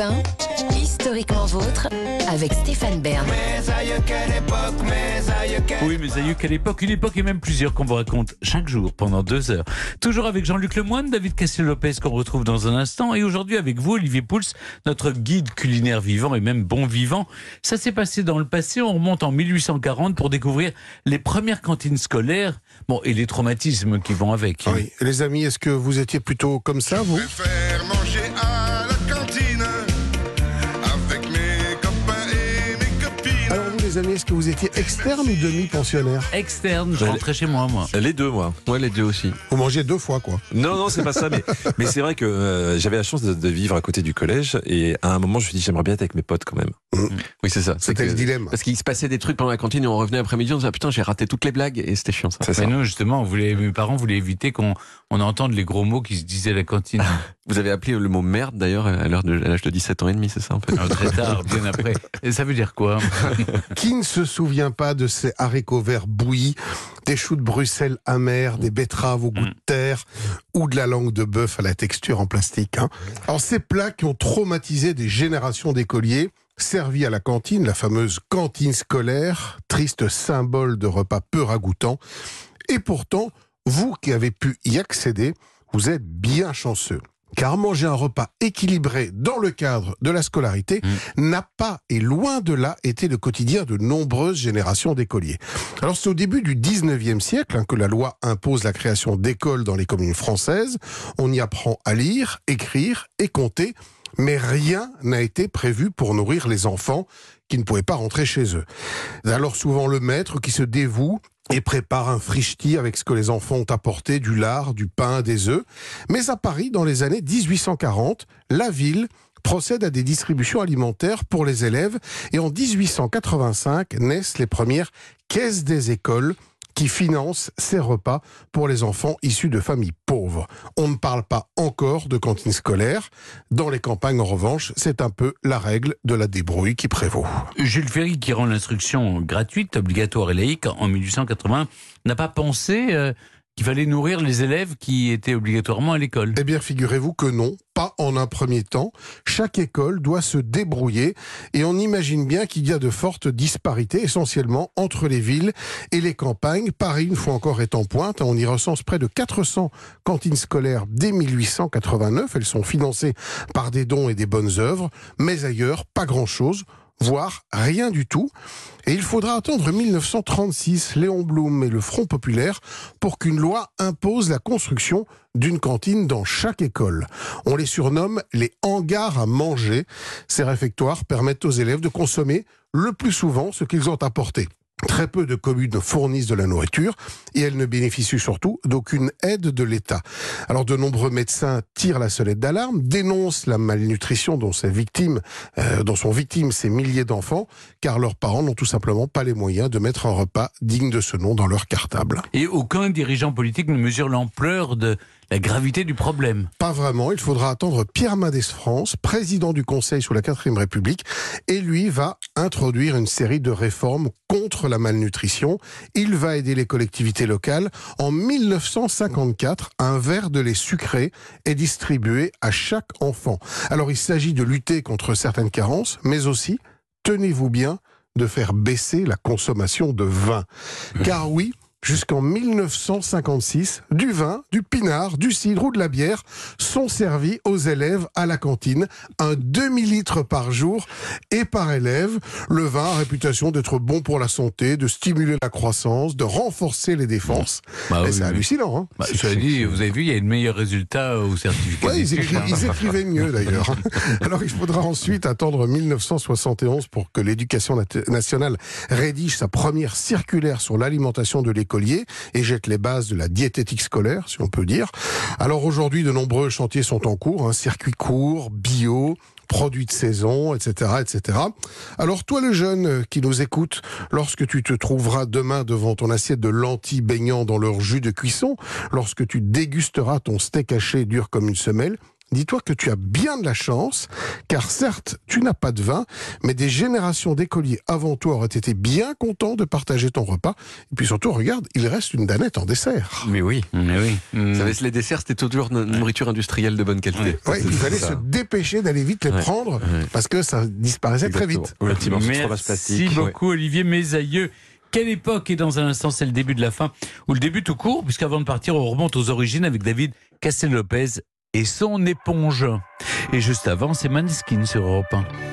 Europe 1, historiquement vôtre, avec Stéphane Bern. Oui, mais aïeux, quelle époque? Une époque et même plusieurs qu'on vous raconte chaque jour pendant deux heures. Toujours avec Jean-Luc Lemoyne, David Castel-Lopez qu'on retrouve dans un instant, et aujourd'hui avec vous, Olivier Pouls, notre guide culinaire vivant et même bon vivant. Ça s'est passé dans le passé, on remonte en 1840 pour découvrir les premières cantines scolaires, bon, et les traumatismes qui vont avec. Oui. Les amis, est-ce que vous étiez plutôt comme ça, vous? Amis, est-ce que vous étiez externe ou demi-pensionnaire Externe, je rentrais chez moi, moi. Les deux, moi. Ouais, les deux aussi. Vous mangez deux fois, quoi. Non, non, c'est pas ça. Mais, mais c'est vrai que euh, j'avais la chance de, de vivre à côté du collège. Et à un moment, je me suis dit, j'aimerais bien être avec mes potes quand même. Oui, c'est ça. C'était le dilemme. Parce qu'il se passait des trucs pendant la cantine et on revenait après-midi, on disait ah, putain, j'ai raté toutes les blagues et c'était chiant ça. C'est ça. Mais nous, justement, on voulait, mes parents voulaient éviter qu'on on entende les gros mots qui se disaient à la cantine. Vous avez appelé le mot merde d'ailleurs à l'heure de l'âge de 17 ans et demi, c'est ça en fait. Alors, très tard, bien après. Et ça veut dire quoi Qui ne se souvient pas de ces haricots verts bouillis, des choux de Bruxelles amers, des betteraves au goût de terre ou de la langue de bœuf à la texture en plastique hein Alors ces plats qui ont traumatisé des générations d'écoliers, servis à la cantine, la fameuse cantine scolaire, triste symbole de repas peu ragoûtant. Et pourtant, vous qui avez pu y accéder, vous êtes bien chanceux. Car manger un repas équilibré dans le cadre de la scolarité n'a pas, et loin de là, été le quotidien de nombreuses générations d'écoliers. Alors c'est au début du 19e siècle hein, que la loi impose la création d'écoles dans les communes françaises. On y apprend à lire, écrire et compter, mais rien n'a été prévu pour nourrir les enfants qui ne pouvaient pas rentrer chez eux. Alors souvent le maître qui se dévoue et prépare un frichti avec ce que les enfants ont apporté, du lard, du pain, des œufs. Mais à Paris, dans les années 1840, la ville procède à des distributions alimentaires pour les élèves et en 1885 naissent les premières caisses des écoles qui financent ces repas pour les enfants issus de familles pauvres. On ne parle pas encore de cantine scolaire. Dans les campagnes, en revanche, c'est un peu la règle de la débrouille qui prévaut. Jules Ferry, qui rend l'instruction gratuite, obligatoire et laïque en 1880, n'a pas pensé euh, qu'il fallait nourrir les élèves qui étaient obligatoirement à l'école. Eh bien, figurez-vous que non, pas en un premier temps. Chaque école doit se débrouiller et on imagine bien qu'il y a de fortes disparités, essentiellement entre les villes et les campagnes. Paris, une fois encore, est en pointe. On y recense près de 400 cantines scolaires dès 1889. Elles sont financées par des dons et des bonnes œuvres. Mais ailleurs, pas grand-chose voire rien du tout. Et il faudra attendre 1936, Léon Blum et le Front populaire, pour qu'une loi impose la construction d'une cantine dans chaque école. On les surnomme les hangars à manger. Ces réfectoires permettent aux élèves de consommer le plus souvent ce qu'ils ont apporté. Très peu de communes fournissent de la nourriture et elles ne bénéficient surtout d'aucune aide de l'État. Alors de nombreux médecins tirent la sonnette d'alarme, dénoncent la malnutrition dont, euh, dont sont victimes ces milliers d'enfants, car leurs parents n'ont tout simplement pas les moyens de mettre un repas digne de ce nom dans leur cartable. Et aucun dirigeant politique ne mesure l'ampleur de la gravité du problème. Pas vraiment, il faudra attendre Pierre Mendès France, président du Conseil sous la 4ème République, et lui va introduire une série de réformes contre la malnutrition. Il va aider les collectivités locales. En 1954, un verre de lait sucré est distribué à chaque enfant. Alors il s'agit de lutter contre certaines carences, mais aussi, tenez-vous bien, de faire baisser la consommation de vin. Car oui, jusqu'en 1956, du vin, du pinard, du cidre ou de la bière sont servis aux élèves à la cantine, un demi-litre par jour et par élève. Le vin a réputation d'être bon pour la santé, de stimuler la croissance, de renforcer les défenses. Bah oui, c'est hallucinant, hein Bah, cela dit, vous avez vu, il y a de meilleurs résultats au certificat Ouais, ils, d'études, écri- ils écrivaient mieux d'ailleurs. Alors il faudra ensuite attendre 1971 pour que l'éducation nat- nationale rédige sa première circulaire sur l'alimentation de et jette les bases de la diététique scolaire, si on peut dire. Alors aujourd'hui, de nombreux chantiers sont en cours, hein, circuits courts, bio, produits de saison, etc., etc. Alors toi, le jeune euh, qui nous écoute, lorsque tu te trouveras demain devant ton assiette de lentilles baignant dans leur jus de cuisson, lorsque tu dégusteras ton steak haché dur comme une semelle, dis-toi que tu as bien de la chance, car certes, tu n'as pas de vin, mais des générations d'écoliers avant toi auraient été bien contents de partager ton repas. Et puis surtout, regarde, il reste une danette en dessert. Mais oui. Mais oui. Vous savez, les desserts, c'était toujours une nourriture industrielle de bonne qualité. Ouais, il fallait se dépêcher d'aller vite les Ouais. prendre, Ouais. parce que ça disparaissait très vite. Merci beaucoup Olivier, mes aïeux. Quelle époque Et dans un instant, c'est le début de la fin, ou le début tout court, puisqu'avant de partir, on remonte aux origines avec David Castel-Lopez et son éponge. Et juste avant, c'est Maneskin sur Europe 1.